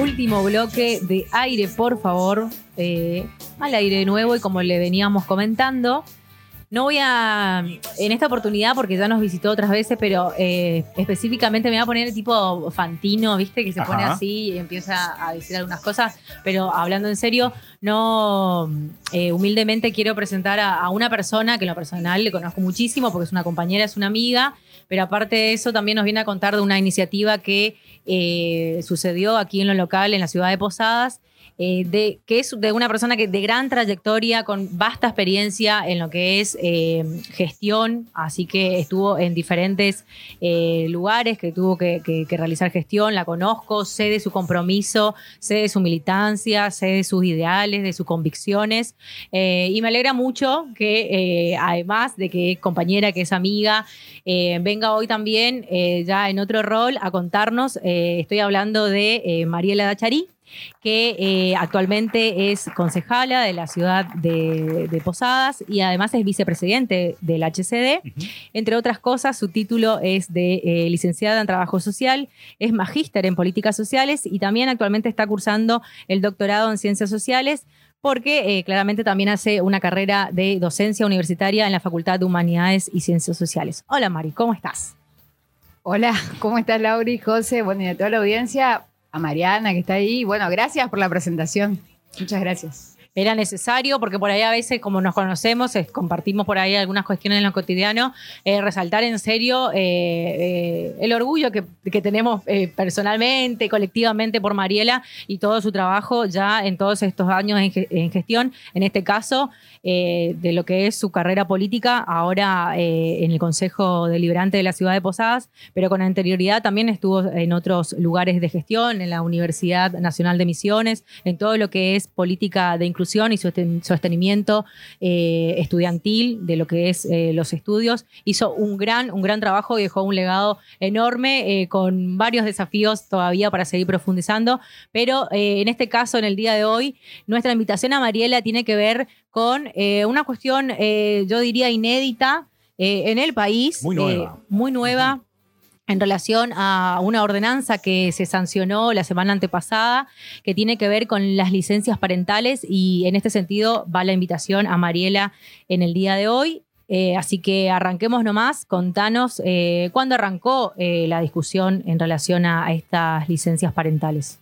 Último bloque de aire, por favor. Eh, al aire de nuevo y como le veníamos comentando, no voy a, en esta oportunidad, porque ya nos visitó otras veces, pero eh, específicamente me voy a poner el tipo Fantino, ¿viste? Que se pone así y empieza a decir algunas cosas, pero hablando en serio, no, eh, humildemente quiero presentar a, a una persona que en lo personal le conozco muchísimo, porque es una compañera, es una amiga, pero aparte de eso también nos viene a contar de una iniciativa que eh, sucedió aquí en lo local, en la ciudad de Posadas, eh, de, que es de una persona que de gran trayectoria, con vasta experiencia en lo que es eh, gestión, así que estuvo en diferentes eh, lugares que tuvo que, realizar gestión, la conozco, sé de su compromiso, sé de su militancia, sé de sus ideales, de sus convicciones, y me alegra mucho que además de que es compañera, que es amiga, venga hoy también ya en otro rol a contarnos, estoy hablando de Mariela Dacharí, que eh, actualmente es concejala de la ciudad de, de Posadas y además es vicepresidente del HCD. Entre otras cosas, su título es de eh, licenciada en Trabajo Social, es magíster en Políticas Sociales y también actualmente está cursando el doctorado en Ciencias Sociales porque eh, claramente también hace una carrera de docencia universitaria en la Facultad de Humanidades y Ciencias Sociales. Hola Mari, ¿cómo estás? Hola, ¿cómo estás Lauri, José? Bueno, y a toda la audiencia, a Mariana que está ahí. Bueno, gracias por la presentación. Muchas gracias. Era necesario porque por ahí a veces, como nos conocemos, compartimos por ahí algunas cuestiones en lo cotidiano, eh, resaltar en serio eh, eh, el orgullo que, que tenemos personalmente, colectivamente por Mariela y todo su trabajo ya en todos estos años en, en gestión, en este caso, de lo que es su carrera política, ahora en el Consejo Deliberante de la Ciudad de Posadas, pero con anterioridad también estuvo en otros lugares de gestión, en la Universidad Nacional de Misiones, en todo lo que es política de inclusión y sosten- sostenimiento eh, estudiantil de lo que es eh, los estudios. Hizo un gran, un gran trabajo y dejó un legado enorme eh, con varios desafíos todavía para seguir profundizando. Pero en este caso, en el día de hoy, nuestra invitación a Mariela tiene que ver con una cuestión, yo diría, inédita en el país. Muy nueva. muy nueva en relación a una ordenanza que se sancionó la semana antepasada, que tiene que ver con las licencias parentales y en este sentido va la invitación a Mariela en el día de hoy. Eh, así que arranquemos nomás, contanos eh, cuándo arrancó eh, la discusión en relación a, estas licencias parentales.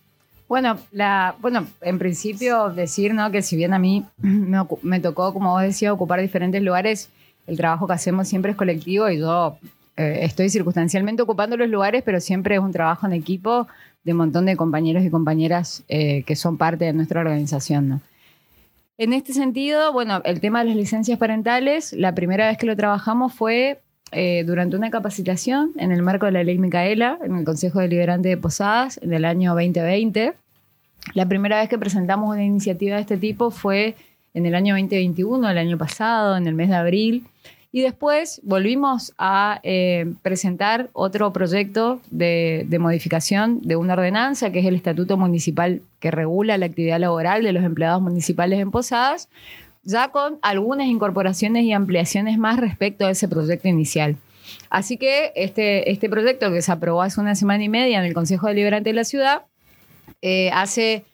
Bueno, la, bueno, en principio decir ¿no? que si bien a mí me tocó, como vos decías, ocupar diferentes lugares, el trabajo que hacemos siempre es colectivo y yo eh, estoy circunstancialmente ocupando los lugares, pero siempre es un trabajo en equipo de un montón de compañeros y compañeras eh, que son parte de nuestra organización. En este sentido, bueno, el tema de las licencias parentales, la primera vez que lo trabajamos fue eh, durante una capacitación en el marco de la ley Micaela, en el Consejo Deliberante de Posadas, en el año 2020. La primera vez que presentamos una iniciativa de este tipo fue en el año 2021, el año pasado, en el mes de abril. Y después volvimos a eh, presentar otro proyecto de, modificación de una ordenanza, que es el Estatuto Municipal que regula la actividad laboral de los empleados municipales en Posadas, ya con algunas incorporaciones y ampliaciones más respecto a ese proyecto inicial. Así que este, este proyecto que se aprobó hace una semana y media en el Consejo Deliberante de la Ciudad, eh, hace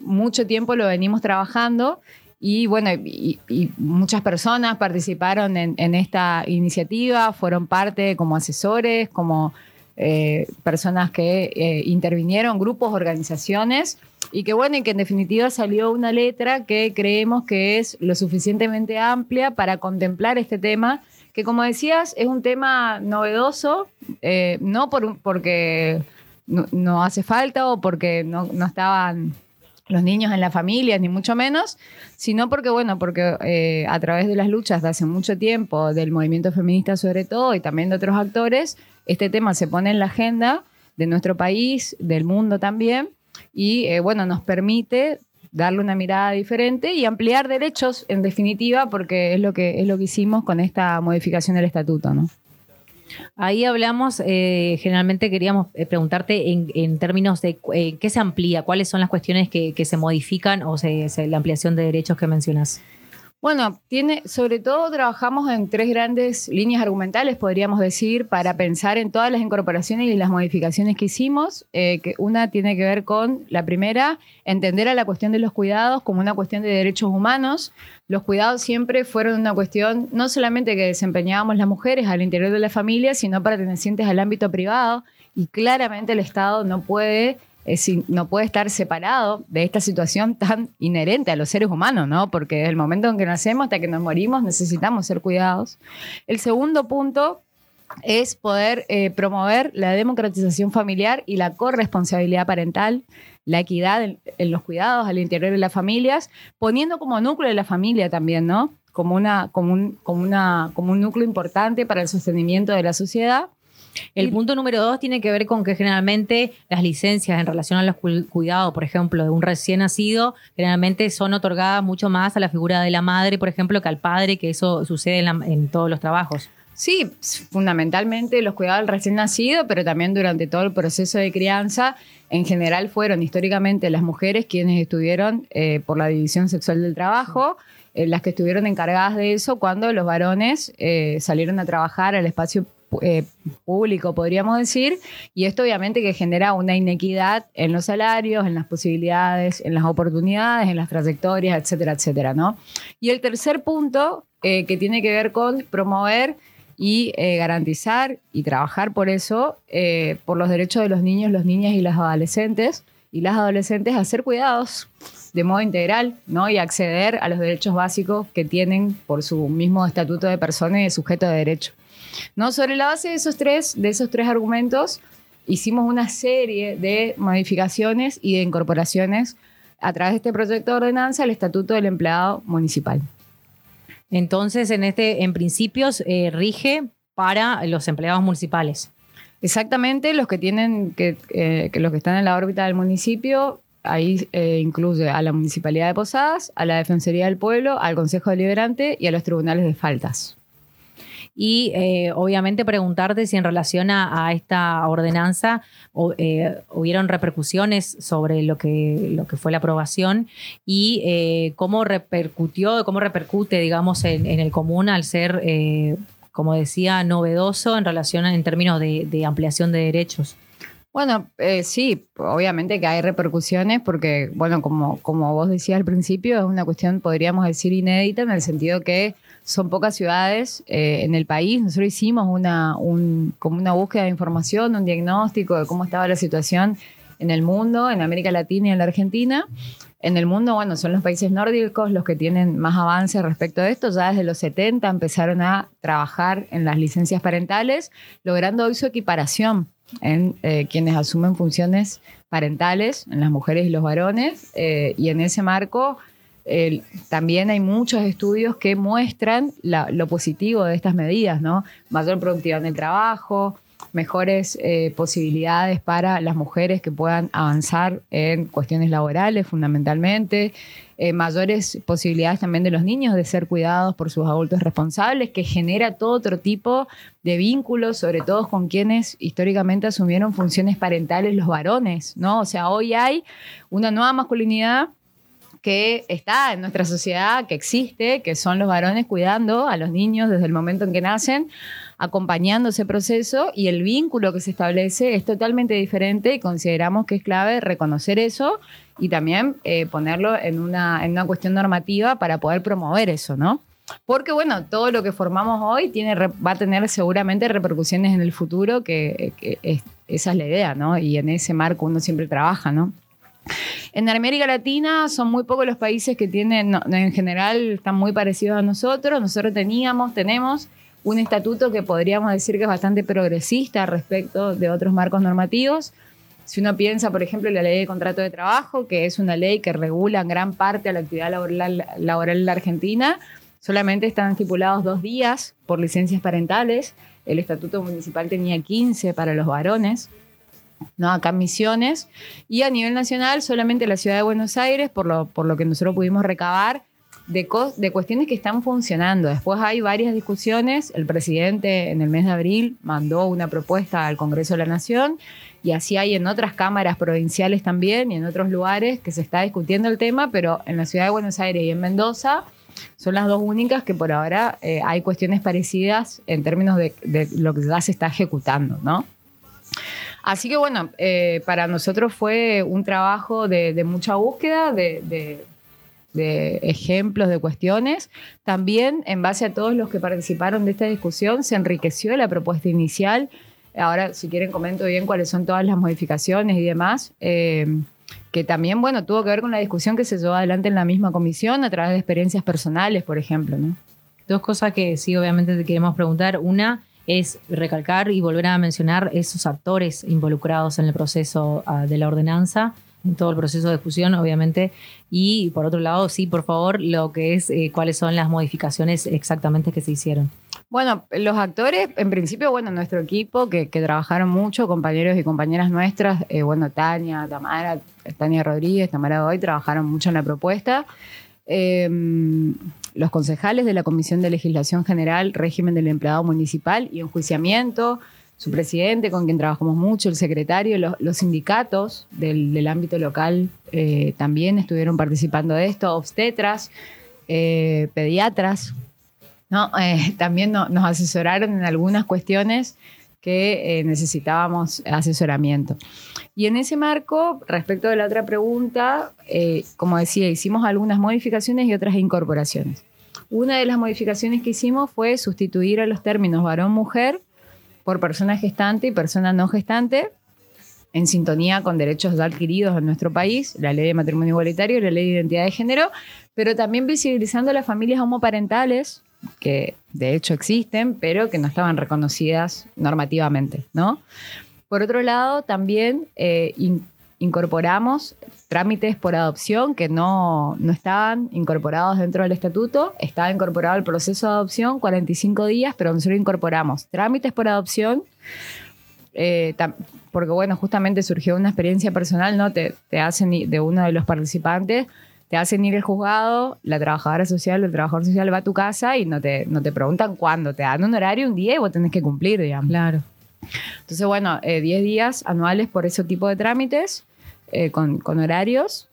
mucho tiempo lo venimos trabajando y bueno, y, muchas personas participaron en, esta iniciativa, fueron parte como asesores, como eh, personas que eh, intervinieron, grupos, organizaciones, y que bueno, y que en definitiva salió una letra que creemos que es lo suficientemente amplia para contemplar este tema, que como decías, es un tema novedoso, eh, no por, porque no, no hace falta o porque no, no estaban los niños en la familia, ni mucho menos, sino porque, bueno, porque eh, a través de las luchas de hace mucho tiempo, del movimiento feminista sobre todo, y también de otros actores, este tema se pone en la agenda de nuestro país, del mundo también, y eh, bueno, nos permite darle una mirada diferente y ampliar derechos, en definitiva, porque es lo que, es lo que hicimos con esta modificación del estatuto, ¿no? Ahí hablamos, eh, generalmente queríamos eh, preguntarte en, en términos de eh, qué se amplía, cuáles son las cuestiones que, que se modifican o se, se- la ampliación de derechos que mencionas. Bueno, tiene, sobre todo trabajamos en tres grandes líneas argumentales, podríamos decir, para pensar en todas las incorporaciones y las modificaciones que hicimos. Eh, que una tiene que ver con, la primera, entender a la cuestión de los cuidados como una cuestión de derechos humanos. Los cuidados siempre fueron una cuestión no solamente que desempeñábamos las mujeres al interior de la familia, sino pertenecientes al ámbito privado. Y claramente el Estado no puede no puede estar separado de esta situación tan inherente a los seres humanos, ¿no? Porque desde el momento en que nacemos hasta que nos morimos necesitamos ser cuidados. El segundo punto es poder eh, promover la democratización familiar y la corresponsabilidad parental, la equidad en, los cuidados al interior de las familias, poniendo como núcleo de la familia también, ¿no? Como, un núcleo importante para el sostenimiento de la sociedad. El punto número dos tiene que ver con que generalmente las licencias en relación a los cuidados, por ejemplo, de un recién nacido, generalmente son otorgadas mucho más a la figura de la madre, por ejemplo, que al padre, que eso sucede en, todos los trabajos. Sí, fundamentalmente los cuidados del recién nacido, pero también durante todo el proceso de crianza, en general fueron históricamente las mujeres quienes estuvieron eh, por la división sexual del trabajo. Eh, las que estuvieron encargadas de eso cuando los varones eh, salieron a trabajar al espacio eh, público, podríamos decir, y esto obviamente que genera una inequidad en los salarios, en las posibilidades, en las oportunidades, en las trayectorias, etcétera, etcétera, ¿no? Y el tercer punto, eh, que tiene que ver con promover y eh, garantizar y trabajar por eso, por los derechos de los niños, las niñas y las adolescentes, y las adolescentes a ser cuidados de modo integral, ¿no? Y acceder a los derechos básicos que tienen por su mismo estatuto de persona y de sujeto de derecho. ¿No? Sobre la base de esos tres, de esos tres argumentos, hicimos una serie de modificaciones y de incorporaciones a través de este proyecto de ordenanza al Estatuto del Empleado Municipal. Entonces, en este, en principios, eh, rige para los empleados municipales. Exactamente, los que tienen, que, eh, los que están en la órbita del municipio, ahí eh, incluye a la Municipalidad de Posadas, a la Defensoría del Pueblo, al Consejo Deliberante y a los tribunales de faltas y eh, obviamente preguntarte si en relación a, esta ordenanza eh, hubieron repercusiones sobre lo que, lo que fue la aprobación y eh, cómo repercutió, cómo repercute, digamos, en, el común al ser, como decía, novedoso en relación en términos de, ampliación de derechos. Bueno, sí, obviamente que hay repercusiones porque, bueno, como, como vos decías al principio, es una cuestión, podríamos decir, inédita en el sentido que son pocas ciudades eh, en el país. Nosotros hicimos una, como una búsqueda de información, un diagnóstico de cómo estaba la situación en el mundo, en América Latina y en la Argentina. En el mundo, bueno, son los países nórdicos los que tienen más avance respecto a esto. Ya desde los 70 empezaron a trabajar en las licencias parentales, logrando hoy su equiparación en eh, quienes asumen funciones parentales, en las mujeres y los varones. Eh, y en ese marco también hay muchos estudios que muestran lo positivo de estas medidas, ¿no? Mayor productividad en el trabajo, mejores eh, posibilidades para las mujeres que puedan avanzar en cuestiones laborales fundamentalmente, eh, mayores posibilidades también de los niños de ser cuidados por sus adultos responsables, que genera todo otro tipo de vínculos, sobre todo con quienes históricamente asumieron funciones parentales los varones, ¿no? O sea, hoy hay una nueva masculinidad que está en nuestra sociedad, que existe, que son los varones cuidando a los niños desde el momento en que nacen, acompañando ese proceso y el vínculo que se establece es totalmente diferente y consideramos que es clave reconocer eso y también eh, ponerlo en una, en una cuestión normativa para poder promover eso, ¿no? Porque bueno, todo lo que formamos hoy tiene, va a tener seguramente repercusiones en el futuro, que, esa es la idea, ¿no? Y en ese marco uno siempre trabaja, ¿no? En América Latina son muy pocos los países que tienen, en general están muy parecidos a nosotros. Nosotros teníamos, tenemos un estatuto que podríamos decir que es bastante progresista respecto de otros marcos normativos. Si uno piensa, por ejemplo, en la ley de contrato de trabajo, que es una ley que regula en gran parte a la actividad laboral, laboral en la Argentina, solamente están estipulados dos días por licencias parentales. El estatuto municipal tenía 15 para los varones. ¿No? acá en Misiones, y a nivel nacional solamente la ciudad de Buenos Aires, por lo, por lo que nosotros pudimos recabar, de, de cuestiones que están funcionando. Después hay varias discusiones, el presidente en el mes de abril mandó una propuesta al Congreso de la Nación, y así hay en otras cámaras provinciales también y en otros lugares que se está discutiendo el tema, pero en la ciudad de Buenos Aires y en Mendoza son las dos únicas que por ahora eh, hay cuestiones parecidas en términos de, lo que ya se está ejecutando, ¿no? Así que bueno, eh, para nosotros fue un trabajo de, mucha búsqueda, de, ejemplos, de cuestiones. También, en base a todos los que participaron de esta discusión, se enriqueció la propuesta inicial. Ahora, si quieren, comento bien cuáles son todas las modificaciones y demás. Eh, que también, bueno, tuvo que ver con la discusión que se llevó adelante en la misma comisión a través de experiencias personales, por ejemplo, ¿no? Dos cosas que sí, obviamente, te queremos preguntar. Una es recalcar y volver a mencionar esos actores involucrados en el proceso ah, de la ordenanza, en todo el proceso de discusión, obviamente. Y por otro lado, sí, por favor, lo que es eh, cuáles son las modificaciones exactamente que se hicieron. Bueno, los actores, en principio, bueno, nuestro equipo, que, trabajaron mucho, compañeros y compañeras nuestras, eh, bueno, Tania, Tamara, Tania Rodríguez, Tamara Goy, trabajaron mucho en la propuesta. Em, los concejales de la Comisión de Legislación General, Régimen del Empleado Municipal y Enjuiciamiento, su presidente, con quien trabajamos mucho, el secretario, los, sindicatos del, ámbito local eh, también estuvieron participando de esto, obstetras, eh, pediatras, ¿no? Eh, también nos asesoraron en algunas cuestiones que eh, necesitábamos asesoramiento. Y en ese marco, respecto de la otra pregunta, eh, como decía, hicimos algunas modificaciones y otras incorporaciones. Una de las modificaciones que hicimos fue sustituir a los términos varón-mujer por persona gestante y persona no gestante, en sintonía con derechos adquiridos en nuestro país, la ley de matrimonio igualitario y la ley de identidad de género, pero también visibilizando las familias homoparentales que de hecho existen, pero que no estaban reconocidas normativamente, ¿no? Por otro lado, también eh, incorporamos trámites por adopción que no, estaban incorporados dentro del estatuto. Estaba incorporado el proceso de adopción, 45 días, pero nosotros incorporamos trámites por adopción. Eh, porque bueno, justamente surgió una experiencia personal, ¿no? Te hacen de uno de los participantes te hacen ir al juzgado, la trabajadora social o el trabajador social va a tu casa y no te, no te preguntan cuándo, te dan un horario, un día y vos tenés que cumplir, digamos. Claro. Entonces, bueno, 10 eh, días anuales por ese tipo de trámites, eh, con, horarios.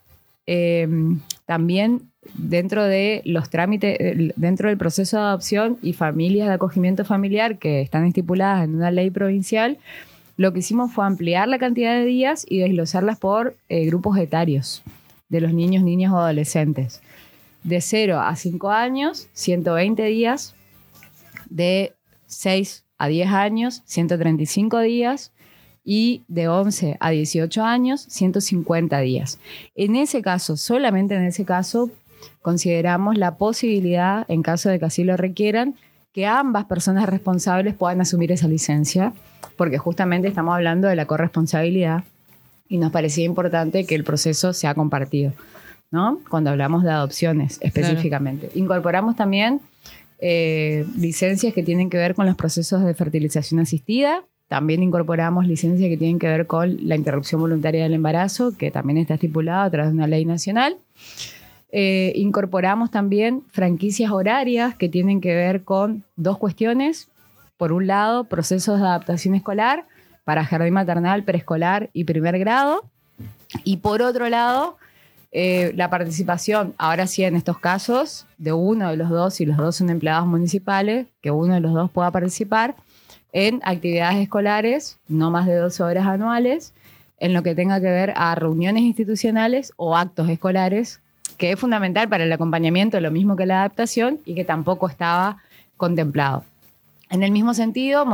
Em, también dentro de los trámites, dentro del proceso de adopción y familias de acogimiento familiar que están estipuladas en una ley provincial, lo que hicimos fue ampliar la cantidad de días y desglosarlas por eh, grupos etarios de los niños, niñas o adolescentes. De 0 a 5 años, 120 días. De 6 a 10 años, 135 días. Y de 11 a 18 años, 150 días. En ese caso, solamente en ese caso, consideramos la posibilidad, en caso de que así lo requieran, que ambas personas responsables puedan asumir esa licencia, porque justamente estamos hablando de la corresponsabilidad y nos parecía importante que el proceso sea compartido, ¿no? Cuando hablamos de adopciones específicamente. Incorporamos también eh, licencias que tienen que ver con los procesos de fertilización asistida. También incorporamos licencias que tienen que ver con la interrupción voluntaria del embarazo, que también está estipulada a través de una ley nacional. Eh, incorporamos también franquicias horarias que tienen que ver con dos cuestiones. Por un lado, procesos de adaptación escolar para jardín maternal, preescolar y primer grado. Y por otro lado, eh, la participación, ahora sí en estos casos, de uno de los dos, y los dos son empleados municipales, que uno de los dos pueda participar en actividades escolares, no más de dos horas anuales, en lo que tenga que ver a reuniones institucionales o actos escolares, que es fundamental para el acompañamiento, lo mismo que la adaptación, y que tampoco estaba contemplado. En el mismo sentido,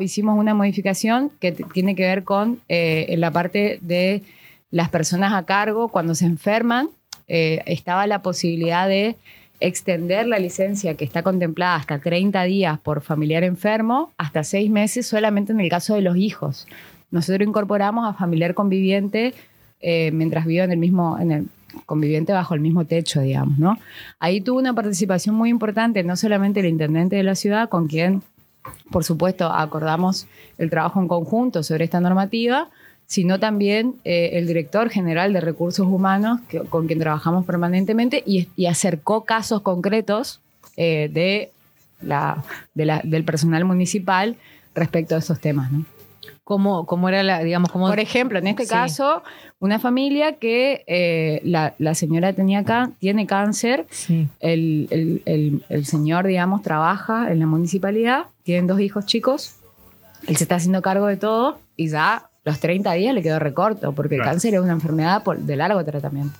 hicimos una modificación que tiene que ver con eh, la parte de las personas a cargo cuando se enferman. Eh, estaba la posibilidad de extender la licencia que está contemplada hasta 30 días por familiar enfermo, hasta 6 meses solamente en el caso de los hijos. Nosotros incorporamos a familiar conviviente eh, mientras vive en el mismo, en el conviviente bajo el mismo techo, digamos, ¿no? Ahí tuvo una participación muy importante, no solamente el intendente de la ciudad, con quien por supuesto, acordamos el trabajo en conjunto sobre esta normativa, sino también eh, el director general de recursos humanos, con quien trabajamos permanentemente, y, acercó casos concretos eh, de la, del personal municipal respecto a esos temas. ¿Cómo, cómo era la, digamos, cómo... Por ejemplo, en este Sí. caso, una familia que eh, la, la señora tenía cá- tiene cáncer, Sí. el, el- el- el señor, digamos, trabaja en la municipalidad, tienen dos hijos chicos, él se está haciendo cargo de todo y ya los 30 días le quedó recorto, porque Claro. el cáncer es una enfermedad por- de largo tratamiento.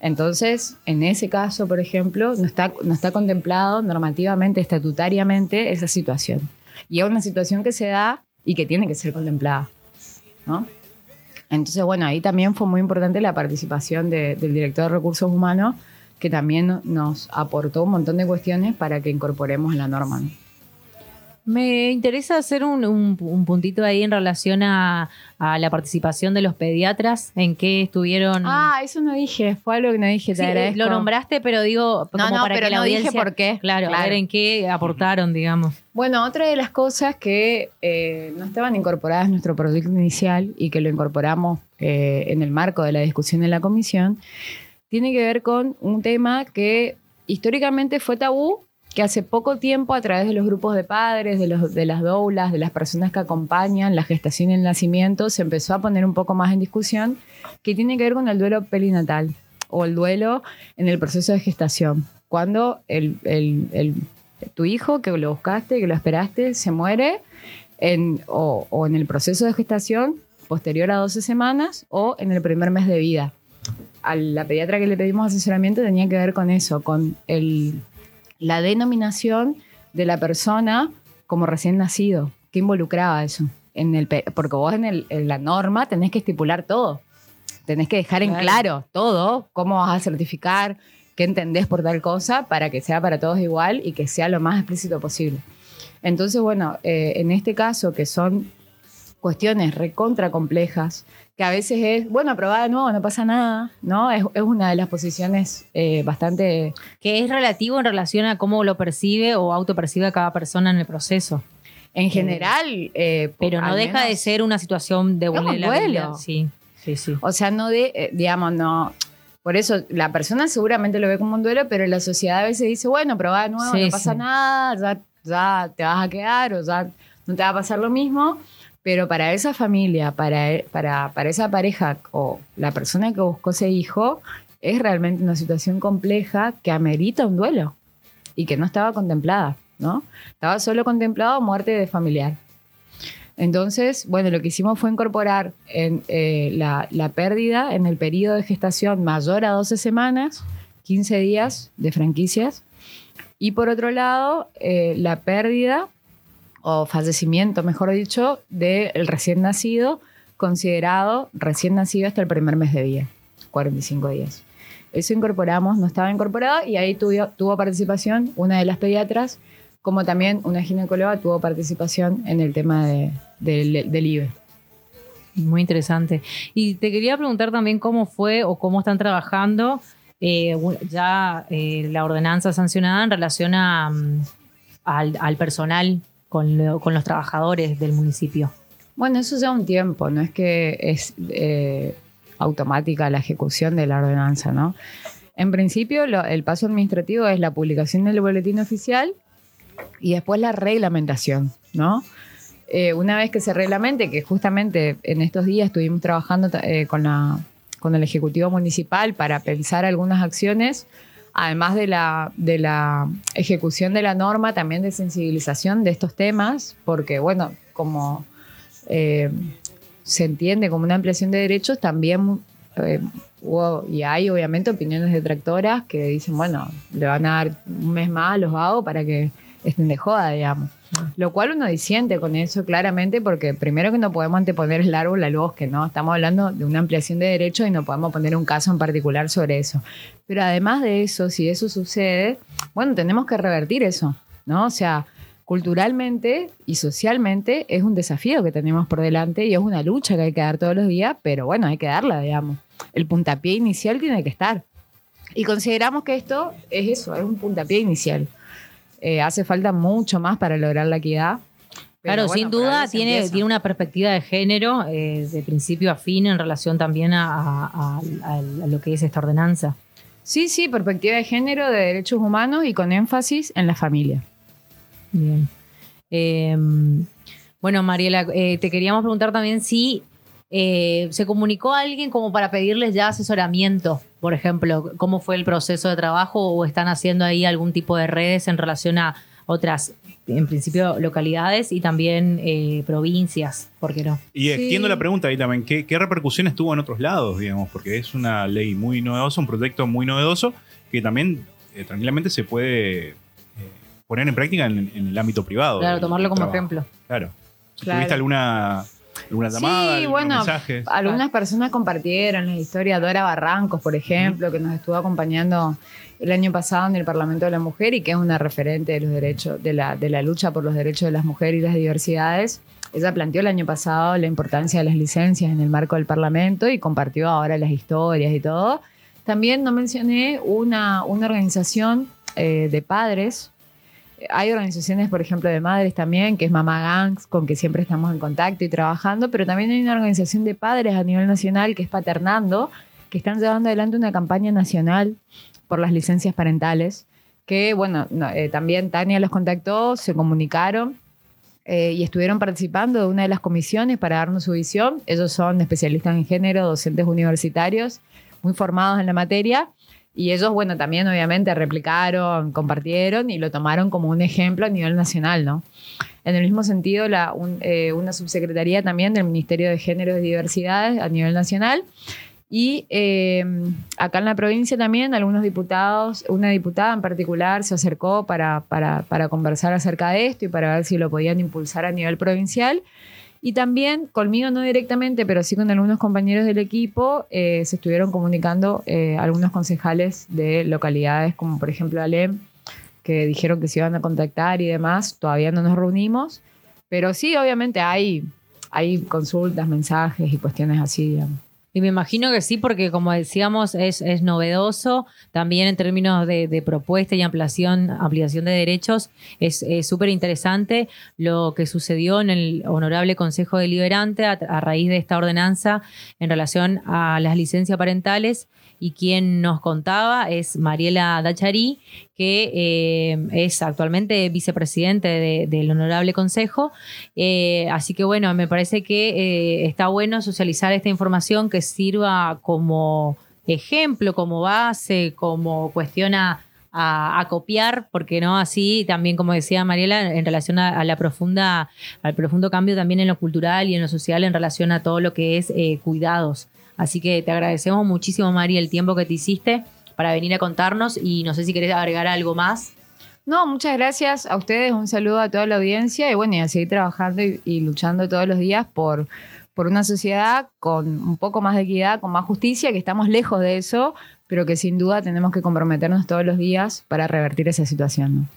Entonces, en ese caso, por ejemplo, no está, no está contemplado normativamente, estatutariamente, esa situación. Y es una situación que se da y que tiene que ser contemplada. ¿no? Entonces, bueno, ahí también fue muy importante la participación de- del director de recursos humanos, que también nos aportó un montón de cuestiones para que incorporemos la norma. ¿no? Me interesa hacer un, un- un puntito ahí en relación a, a la participación de los pediatras, en qué estuvieron... Ah, eso no dije, fue algo que no dije, te Sí, agradezco. lo nombraste, pero digo, No, como no, para pero que la no dije por qué. Claro, a ver en qué aportaron, digamos. Bueno, otra de las cosas que eh, no estaban incorporadas en nuestro proyecto inicial y que lo incorporamos eh, en el marco de la discusión en la comisión, tiene que ver con un tema que históricamente fue tabú, que hace poco tiempo a través de los grupos de padres, de, los, de las doulas, de las personas que acompañan la gestación y el nacimiento, se empezó a poner un poco más en discusión, que tiene que ver con el duelo perinatal o el duelo en el proceso de gestación. Cuando el, el- el- tu hijo que lo buscaste, que lo esperaste, se muere en, o, o en el proceso de gestación posterior a 12 semanas o en el primer mes de vida. A la pediatra que le pedimos asesoramiento tenía que ver con eso, con el, la denominación de la persona como recién nacido. ¿Qué involucraba eso? En el, porque vos en, el- en la norma tenés que estipular todo. Tenés que dejar en Claro. claro todo, cómo vas a certificar, qué entendés por tal cosa, para que sea para todos igual y que sea lo más explícito posible. Entonces, bueno, eh, en este caso, que son cuestiones recontra complejas, que a veces es, bueno, aprobada de nuevo, no pasa nada, ¿no? Es, es una de las posiciones eh, bastante Que es relativo en relación a cómo lo percibe o autopercibe cada persona en el proceso. En general, eh, Pero no deja de menos- ser una situación de vulnerabilidad. Sí, sí, sí. O sea, no de, eh, digamos, no. Por eso la persona seguramente lo ve como un duelo, pero la sociedad a veces dice, bueno, probá de nuevo, Sí, no pasa sí. nada, ya, ya te vas a quedar o ya no te va a pasar lo mismo. Pero para esa familia, para, e- para, para esa pareja o la persona que buscó ese hijo, es realmente una situación compleja que amerita un duelo y que no estaba contemplada, ¿no? Estaba solo contemplado muerte de familiar. Entonces, bueno, lo que hicimos fue incorporar en, eh, la, la pérdida en el periodo de gestación mayor a 12 semanas, 15 días de franquicias, y por otro lado, eh, la pérdida o fallecimiento, mejor dicho, del recién nacido, considerado recién nacido hasta el primer mes de vida, 45 días. Eso incorporamos, no estaba incorporado, y ahí tuvo, tuvo participación una de las pediatras, como también una ginecóloga tuvo participación en el tema de- del, IBE. Muy interesante. Y te quería preguntar también cómo fue o cómo están trabajando eh, ya eh, la ordenanza sancionada en relación a, mm, al personal con, lo- con los trabajadores del municipio. Bueno, eso lleva un tiempo, no es que es eh, automática la ejecución de la ordenanza, ¿no? En principio, el paso administrativo es la publicación del boletín oficial y después la reglamentación, ¿no? Eh, una vez que se reglamente, que justamente en estos días estuvimos trabajando eh, con, con el Ejecutivo Municipal para pensar algunas acciones, además de la, de la ejecución de la norma, también de sensibilización de estos temas, porque, bueno, como eh, se entiende como una ampliación de derechos, también eh, hubo y hay obviamente opiniones detractoras que dicen, bueno, le van a dar un mes más a los vagos para que de joda, digamos. Lo cual uno disiente con eso claramente porque primero que no podemos anteponer el árbol al bosque, ¿no? Estamos hablando de una ampliación de derechos y no podemos poner un caso en particular sobre eso. Pero además de eso, si eso sucede, bueno, tenemos que revertir eso, ¿no? O sea, culturalmente y socialmente es un desafío que tenemos por delante y es una lucha que hay que dar todos los días, pero bueno, hay que darla, digamos. El puntapié inicial tiene que estar. Y consideramos que esto es eso, es un puntapié inicial. Eh, hace falta mucho más para lograr la equidad. Claro, bueno, sin duda tiene, empieza. tiene una perspectiva de género eh, de principio a fin en relación también a, a- a- a lo que es esta ordenanza. Sí, sí, perspectiva de género, de derechos humanos y con énfasis en la familia. Bien. Eh, Bueno, Mariela, eh, te queríamos preguntar también si eh, se comunicó a alguien como para pedirles ya asesoramiento, por ejemplo, cómo fue el proceso de trabajo o están haciendo ahí algún tipo de redes en relación a otras, en principio, localidades y también eh, provincias, ¿por qué no? Y extiendo la pregunta ahí también, ¿qué, ¿qué, repercusiones tuvo en otros lados, digamos? Porque es una ley muy novedosa, un proyecto muy novedoso que también tranquilamente se puede poner en práctica en, el ámbito privado. Claro, tomarlo como ejemplo. Claro. ¿Tuviste alguna, alguna llamada? Sí, bueno, algunas personas compartieron la historia. Dora Barrancos, por ejemplo, que nos estuvo acompañando el año pasado en el Parlamento de la Mujer y que es una referente de los derechos, de la, de la lucha por los derechos de las mujeres y las diversidades. Ella planteó el año pasado la importancia de las licencias en el marco del Parlamento y compartió ahora las historias y todo. También no mencioné una, una organización eh, de padres hay organizaciones, por ejemplo, de madres también, que es Mamá Gangs, con que siempre estamos en contacto y trabajando, pero también hay una organización de padres a nivel nacional que es Paternando, que están llevando adelante una campaña nacional por las licencias parentales, que, bueno, eh, también Tania los contactó, se comunicaron eh, y estuvieron participando de una de las comisiones para darnos su visión. Ellos son especialistas en género, docentes universitarios, muy formados en la materia y ellos, bueno, también obviamente replicaron, compartieron y lo tomaron como un ejemplo a nivel nacional, ¿no? En el mismo sentido, la, eh, una subsecretaría también del Ministerio de Género y Diversidades a nivel nacional. Y eh, acá en la provincia también algunos diputados, una diputada en particular se acercó para, para, para conversar acerca de esto y para ver si lo podían impulsar a nivel provincial. Y también conmigo no directamente, pero sí con algunos compañeros del equipo, eh, se estuvieron comunicando eh, algunos concejales de localidades como por ejemplo Alem, que dijeron que se iban a contactar y demás. Todavía no nos reunimos, pero sí, obviamente hay, hay consultas, mensajes y cuestiones así, digamos. Y me imagino que sí, porque como decíamos, es, es novedoso. También en términos de, propuesta y ampliación, ampliación de derechos, es súper interesante lo que sucedió en el Honorable Consejo Deliberante a, a raíz de esta ordenanza en relación a las licencias parentales y quien nos contaba es Mariela Dacharí, que eh, es actualmente vicepresidente del Honorable Consejo. Eh, así que bueno, me parece que eh, está bueno socializar esta información que sirva como ejemplo, como base, como cuestión a, copiar, porque no así también, como decía Mariela, en relación a, la profunda, al profundo cambio también en lo cultural y en lo social en relación a todo lo que es cuidados. Así que te agradecemos muchísimo, Mari, el tiempo que te hiciste para venir a contarnos y no sé si querés agregar algo más. No, muchas gracias a ustedes, un saludo a toda la audiencia y bueno, y a seguir trabajando y, luchando todos los días por, por una sociedad con un poco más de equidad, con más justicia, que estamos lejos de eso, pero que sin duda tenemos que comprometernos todos los días para revertir esa situación.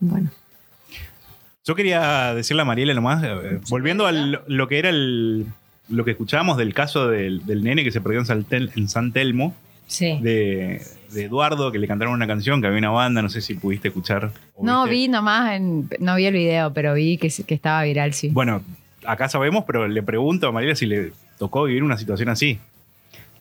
Bueno. Yo quería decirle a Mariela nomás, eh, volviendo a lo que era el, lo que escuchábamos del caso del, nene que se perdió en, San Telmo, de, Eduardo, que le cantaron una canción, que había una banda, no sé si pudiste escuchar. No vi nomás, no vi el video, pero vi que, que estaba viral, sí. Bueno, acá sabemos, pero le pregunto a María si le tocó vivir una situación así.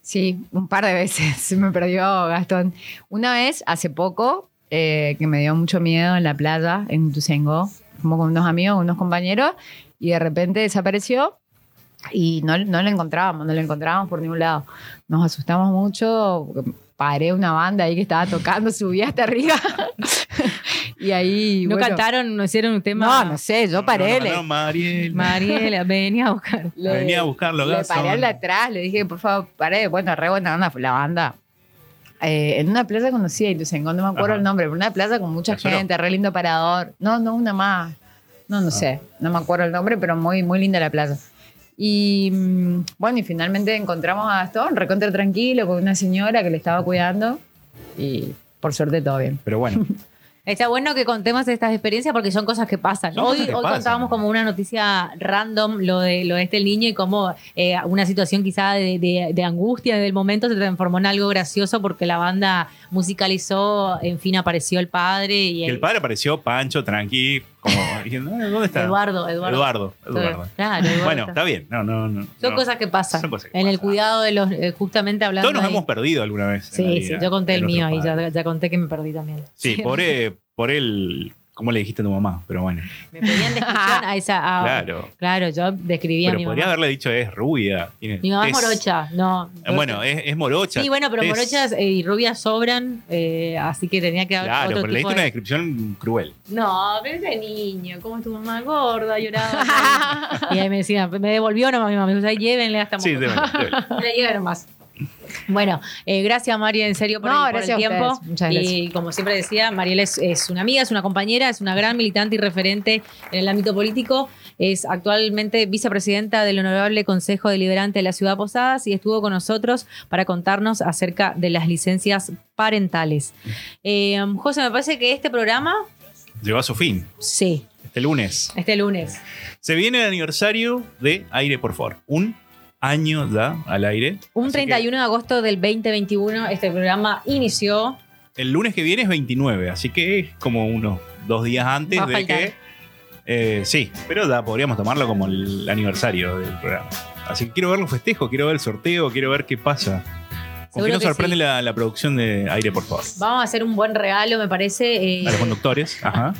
Sí, un par de veces se me perdió Gastón. Una vez, hace poco, eh, que me dio mucho miedo en la playa, en Tusengo, como con unos amigos, unos compañeros, y de repente desapareció y no, no lo encontrábamos, no lo encontrábamos por ningún lado. Nos asustamos mucho, paré una banda ahí que estaba tocando, subí hasta arriba. y ahí. ¿No cantaron, no hicieron un tema? No, no sé, yo paré. No, Mariela. Mariela, venía a buscar. venía a buscarlo, Le paré al atrás, le dije, por favor, paré. Bueno, re buena onda la banda. Eh, en una plaza conocida, y no me acuerdo el nombre, pero una plaza con mucha gente, re lindo parador. No, no, una más. No, no ah. sé, no me acuerdo el nombre, pero muy, muy linda la plaza. Y mm, bueno, y finalmente encontramos a Gastón, recontra tranquilo, con una señora que le estaba cuidando. Y por suerte todo bien. Pero bueno. Está bueno que contemos estas experiencias porque son cosas que pasan. hoy hoy contábamos como una noticia random lo de, lo de este niño y cómo eh, una situación quizá de, de, de, angustia del momento se transformó en algo gracioso porque la banda musicalizó, en fin, apareció el padre. Y el, padre apareció Pancho, tranqui, como ¿dónde está? Eduardo, Eduardo. Eduardo, Claro, bueno, está bien. No, no, no, son cosas que pasan. en el cuidado de los, eh, justamente hablando. Todos nos hemos perdido alguna vez. Sí, sí, yo conté el mío ahí, ya, ya, conté que me perdí también. Sí, por, por el ¿Cómo le dijiste a tu mamá? Pero bueno. Me pedían descripción a esa. claro. Claro, yo describía pero a mi podría haberle dicho es rubia. mi mamá es morocha, no. Ah, bueno, es, es, morocha. Sí, bueno, pero morochas y rubias sobran, eh, así que tenía que haber. Claro, pero le diste una descripción cruel. No, pero ese niño, ¿cómo es tu mamá gorda? Lloraba. y ahí me decía, me devolvió nomás mi mamá. Me dijo, llévenle hasta Sí, deben, Le lleven más. Bueno, eh, gracias María, en serio por, el, tiempo. Muchas gracias. Y como siempre decía, Mariel es, una amiga, es una compañera, es una gran militante y referente en el ámbito político. Es actualmente vicepresidenta del Honorable Consejo Deliberante de la Ciudad Posadas y estuvo con nosotros para contarnos acerca de las licencias parentales. Eh, José, me parece que este programa... Llegó a su fin. Sí. Este lunes. Este lunes. Se viene el aniversario de Aire por Favor. Un año da al aire. Un 31 de agosto del 2021 este programa inició. El lunes que viene es 29, así que es como unos dos días antes de que... Eh, sí, pero da, podríamos tomarlo como el aniversario del programa. Así que quiero ver los festejos, quiero ver el sorteo, quiero ver qué pasa. ¿Con qué nos sorprende la, la, producción de Aire, por favor? Vamos a hacer un buen regalo, me parece. Eh, a los conductores, ajá.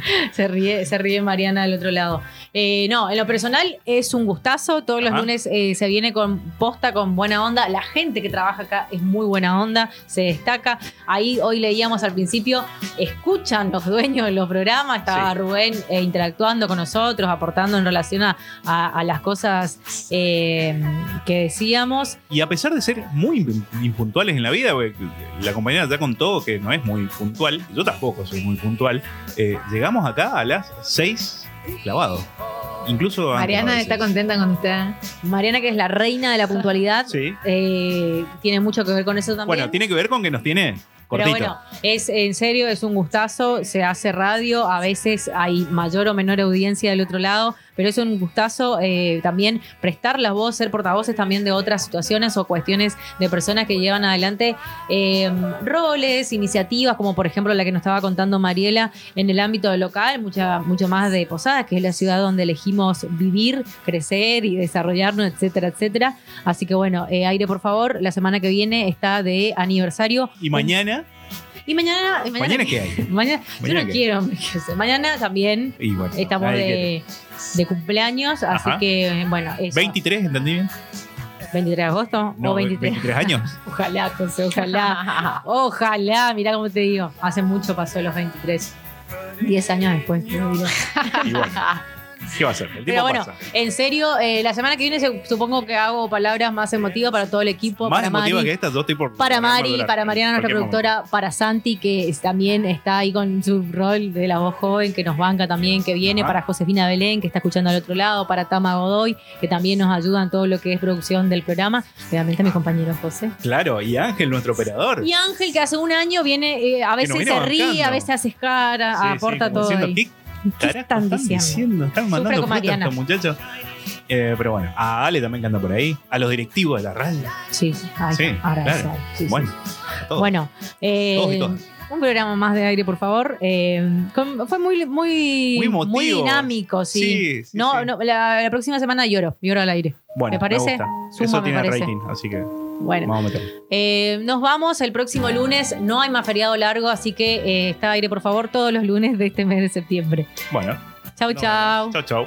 se, ríe, se ríe Mariana del otro lado. Eh, no, en lo personal es un gustazo. Todos los lunes eh, se viene con posta, con buena onda. La gente que trabaja acá es muy buena onda, se destaca. Ahí hoy leíamos al principio, escuchan los dueños de los programas. Estaba Rubén eh, interactuando con nosotros, aportando en relación a, las cosas que decíamos. Y a pesar de ser muy impuntuales en la vida, la compañera ya contó que no es muy puntual. Yo tampoco soy muy puntual. Llegamos acá a las 6 clavado. Incluso Mariana está contenta con usted. Mariana, que es la reina de la puntualidad, eh, tiene mucho que ver con eso también. Bueno, tiene que ver con que nos tiene pero bueno, es en serio, es un gustazo, se hace radio, a veces hay mayor o menor audiencia del otro lado, pero es un gustazo eh, también prestar la voz, ser portavoces también de otras situaciones o cuestiones de personas que llevan adelante em, roles, iniciativas, como por ejemplo la que nos estaba contando Mariela en el ámbito local, mucha, mucho más de Posadas, que es la ciudad donde elegimos vivir, crecer y desarrollarnos, etcétera, etcétera. Así que bueno, eh, aire por favor, la semana que viene está de aniversario. Y mañana y mañana. ¿Mañana, qué hay? Mañana, yo no quiero. Mañana también estamos de, cumpleaños, así que bueno. Eso. ¿23, entendí bien? 23 de agosto o 23. 23 años. ojalá, José, ojalá. ojalá, mirá cómo te digo. Hace mucho pasó los 23. 10 años después. ¿Qué va a ser? El Pero bueno, en serio, eh, la semana que viene supongo que hago palabras más emotivas para todo el equipo. Más para emotivas que estas, dos tipos. Para Mari, para Mariana, nuestra productora, para Santi, que también está ahí con su rol de la voz joven, que nos banca también, que viene, para Josefina Belén, que está escuchando al otro lado, para Tama Godoy, que también nos ayuda en todo lo que es producción del programa. Obviamente mi compañero José. Claro, y Ángel, nuestro operador. Y Ángel, que hace un año viene, eh, a veces se ríe, a veces hace cara, aporta todo. Ahí. ¿Qué están, diciendo? Están mandando fotos estos muchachos. Eh, pero bueno, a Ale también que anda por ahí, a los directivos de la radio. Sí, sí, sí claro. bueno, bueno eh, un programa más de aire, por favor. Eh, fue muy, muy, muy, dinámico, sí. no, no la, próxima semana lloro, lloro al aire. Bueno, ¿me parece? Me Eso tiene rating, así que. Bueno, eh, nos vamos el próximo lunes. No hay más feriado largo, así que eh, está aire, por favor, todos los lunes de este mes de septiembre. Bueno. Chau, chau. Chau, chau.